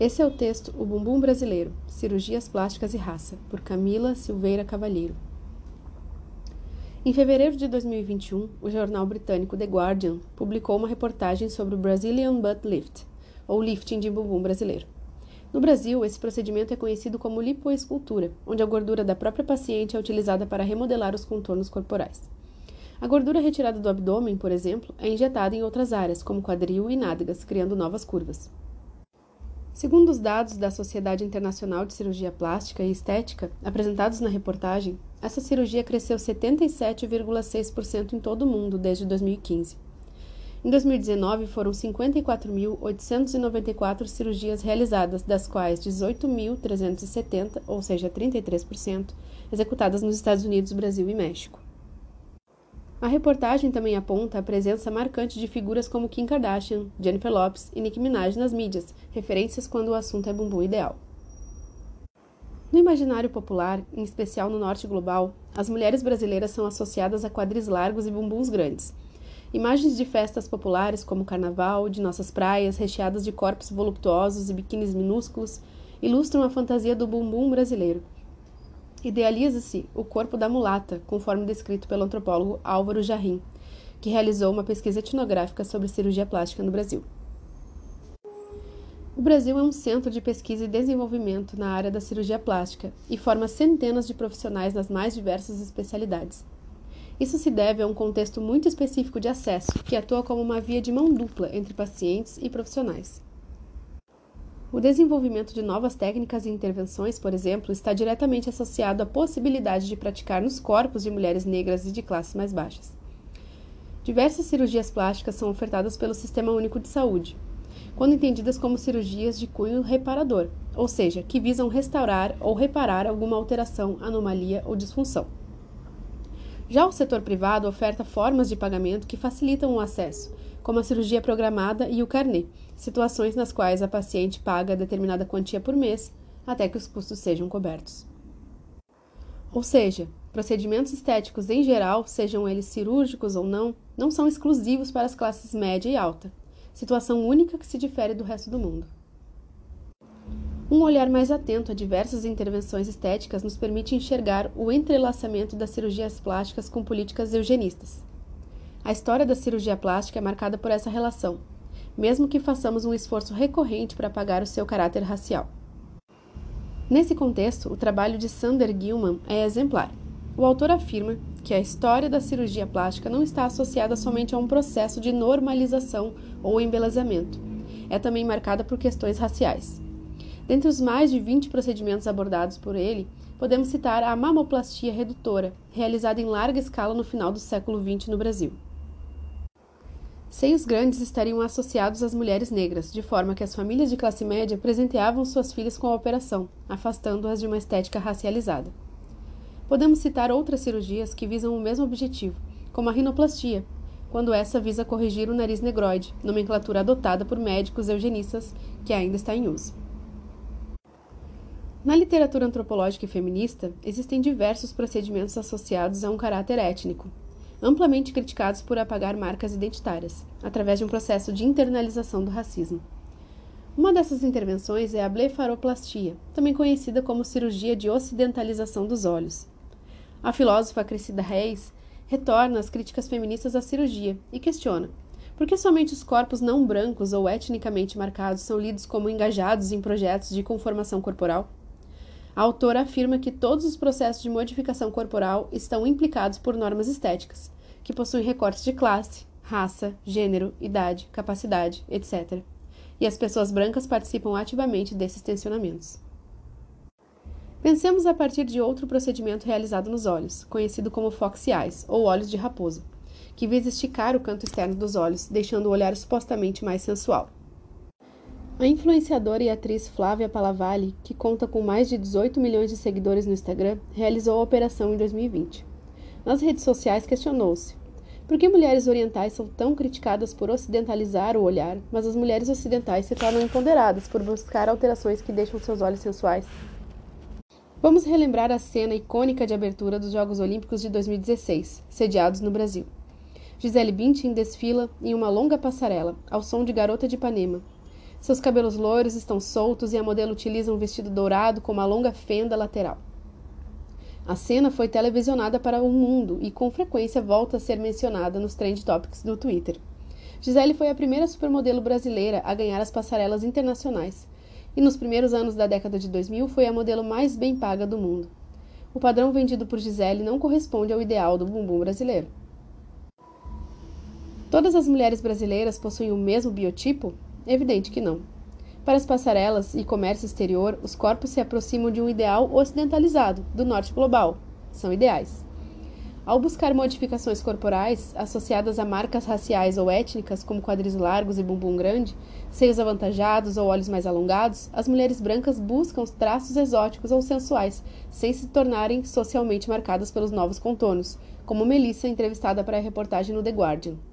Esse é o texto O Bumbum Brasileiro, Cirurgias Plásticas e Raça, por Camila Silveira Cavalheiro. Em fevereiro de 2021, o jornal britânico The Guardian publicou uma reportagem sobre o Brazilian Butt Lift, ou lifting de bumbum brasileiro. No Brasil, esse procedimento é conhecido como lipoescultura, onde a gordura da própria paciente é utilizada para remodelar os contornos corporais. A gordura retirada do abdômen, por exemplo, é injetada em outras áreas, como quadril e nádegas, criando novas curvas. Segundo os dados da Sociedade Internacional de Cirurgia Plástica e Estética, apresentados na reportagem, essa cirurgia cresceu 77,6% em todo o mundo desde 2015. Em 2019, foram 54.894 cirurgias realizadas, das quais 18.370, ou seja, 33%, executadas nos Estados Unidos, Brasil e México. A reportagem também aponta a presença marcante de figuras como Kim Kardashian, Jennifer Lopez e Nicki Minaj nas mídias, referências quando o assunto é bumbum ideal. No imaginário popular, em especial no norte global, as mulheres brasileiras são associadas a quadris largos e bumbuns grandes. Imagens de festas populares como o carnaval, de nossas praias, recheadas de corpos voluptuosos e biquínis minúsculos, ilustram a fantasia do bumbum brasileiro Idealiza-se o corpo da mulata, conforme descrito pelo antropólogo Álvaro Jarrim, que realizou uma pesquisa etnográfica sobre cirurgia plástica no Brasil. O Brasil é um centro de pesquisa e desenvolvimento na área da cirurgia plástica e forma centenas de profissionais nas mais diversas especialidades. Isso se deve a um contexto muito específico de acesso, que atua como uma via de mão dupla entre pacientes e profissionais. O desenvolvimento de novas técnicas e intervenções, por exemplo, está diretamente associado à possibilidade de praticar nos corpos de mulheres negras e de classes mais baixas. Diversas cirurgias plásticas são ofertadas pelo Sistema Único de Saúde, quando entendidas como cirurgias de cunho reparador, ou seja, que visam restaurar ou reparar alguma alteração, anomalia ou disfunção. Já o setor privado oferta formas de pagamento que facilitam o acesso, como a cirurgia programada e o carnê, situações nas quais a paciente paga determinada quantia por mês até que os custos sejam cobertos. Ou seja, procedimentos estéticos em geral, sejam eles cirúrgicos ou não, não são exclusivos para as classes média e alta, situação única que se difere do resto do mundo. Um olhar mais atento a diversas intervenções estéticas nos permite enxergar o entrelaçamento das cirurgias plásticas com políticas eugenistas. A história da cirurgia plástica é marcada por essa relação, mesmo que façamos um esforço recorrente para apagar o seu caráter racial. Nesse contexto, o trabalho de Sander Gilman é exemplar. O autor afirma que a história da cirurgia plástica não está associada somente a um processo de normalização ou embelezamento. É também marcada por questões raciais. Dentre os mais de 20 procedimentos abordados por ele, podemos citar a mamoplastia redutora, realizada em larga escala no final do século XX no Brasil. Seios grandes estariam associados às mulheres negras, de forma que as famílias de classe média presenteavam suas filhas com a operação, afastando-as de uma estética racializada. Podemos citar outras cirurgias que visam o mesmo objetivo, como a rinoplastia, quando essa visa corrigir o nariz negroide, nomenclatura adotada por médicos eugenistas que ainda está em uso. Na literatura antropológica e feminista, existem diversos procedimentos associados a um caráter étnico, amplamente criticados por apagar marcas identitárias, através de um processo de internalização do racismo. Uma dessas intervenções é a blefaroplastia, também conhecida como cirurgia de ocidentalização dos olhos. A filósofa Cressida Reis retorna às críticas feministas à cirurgia e questiona por que somente os corpos não brancos ou etnicamente marcados são lidos como engajados em projetos de conformação corporal? A autora afirma que todos os processos de modificação corporal estão implicados por normas estéticas, que possuem recortes de classe, raça, gênero, idade, capacidade, etc. E as pessoas brancas participam ativamente desses tensionamentos. Pensemos a partir de outro procedimento realizado nos olhos, conhecido como fox eyes, ou olhos de raposa, que visa esticar o canto externo dos olhos, deixando o olhar supostamente mais sensual. A influenciadora e atriz Flávia Palavalli, que conta com mais de 18 milhões de seguidores no Instagram, realizou a operação em 2020. Nas redes sociais questionou-se: por que mulheres orientais são tão criticadas por ocidentalizar o olhar, mas as mulheres ocidentais se tornam empoderadas por buscar alterações que deixam seus olhos sensuais? Vamos relembrar a cena icônica de abertura dos Jogos Olímpicos de 2016, sediados no Brasil. Gisele Bündchen desfila em uma longa passarela, ao som de Garota de Ipanema, Seus cabelos loiros estão soltos e a modelo utiliza um vestido dourado com uma longa fenda lateral. A cena foi televisionada para o mundo e com frequência volta a ser mencionada nos trend topics do Twitter. Gisele foi a primeira supermodelo brasileira a ganhar as passarelas internacionais e nos primeiros anos da década de 2000 foi a modelo mais bem paga do mundo. O padrão vendido por Gisele não corresponde ao ideal do bumbum brasileiro. Todas as mulheres brasileiras possuem o mesmo biotipo? Evidente que não. Para as passarelas e comércio exterior, os corpos se aproximam de um ideal ocidentalizado, do norte global. São ideais. Ao buscar modificações corporais associadas a marcas raciais ou étnicas, como quadris largos e bumbum grande, seios avantajados ou olhos mais alongados, as mulheres brancas buscam os traços exóticos ou sensuais, sem se tornarem socialmente marcadas pelos novos contornos, como Melissa, entrevistada para a reportagem no The Guardian.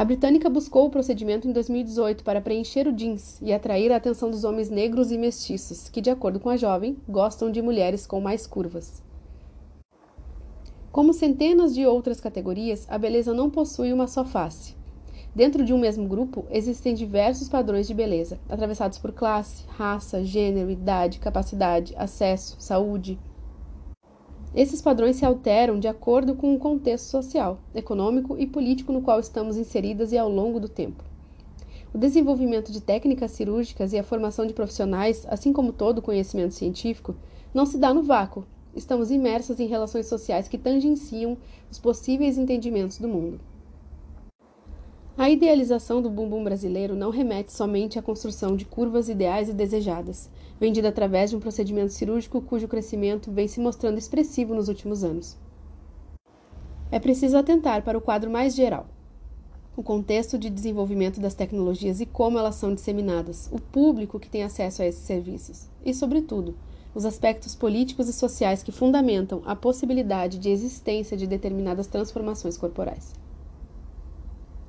A britânica buscou o procedimento em 2018 para preencher o jeans e atrair a atenção dos homens negros e mestiços, que, de acordo com a jovem, gostam de mulheres com mais curvas. Como centenas de outras categorias, a beleza não possui uma só face. Dentro de um mesmo grupo, existem diversos padrões de beleza, atravessados por classe, raça, gênero, idade, capacidade, acesso, saúde. Esses padrões se alteram de acordo com o contexto social, econômico e político no qual estamos inseridas e ao longo do tempo. O desenvolvimento de técnicas cirúrgicas e a formação de profissionais, assim como todo o conhecimento científico, não se dá no vácuo, estamos imersas em relações sociais que tangenciam os possíveis entendimentos do mundo. A idealização do bumbum brasileiro não remete somente à construção de curvas ideais e desejadas, vendida através de um procedimento cirúrgico cujo crescimento vem se mostrando expressivo nos últimos anos. É preciso atentar para o quadro mais geral. O contexto de desenvolvimento das tecnologias e como elas são disseminadas, o público que tem acesso a esses serviços e, sobretudo, os aspectos políticos e sociais que fundamentam a possibilidade de existência de determinadas transformações corporais.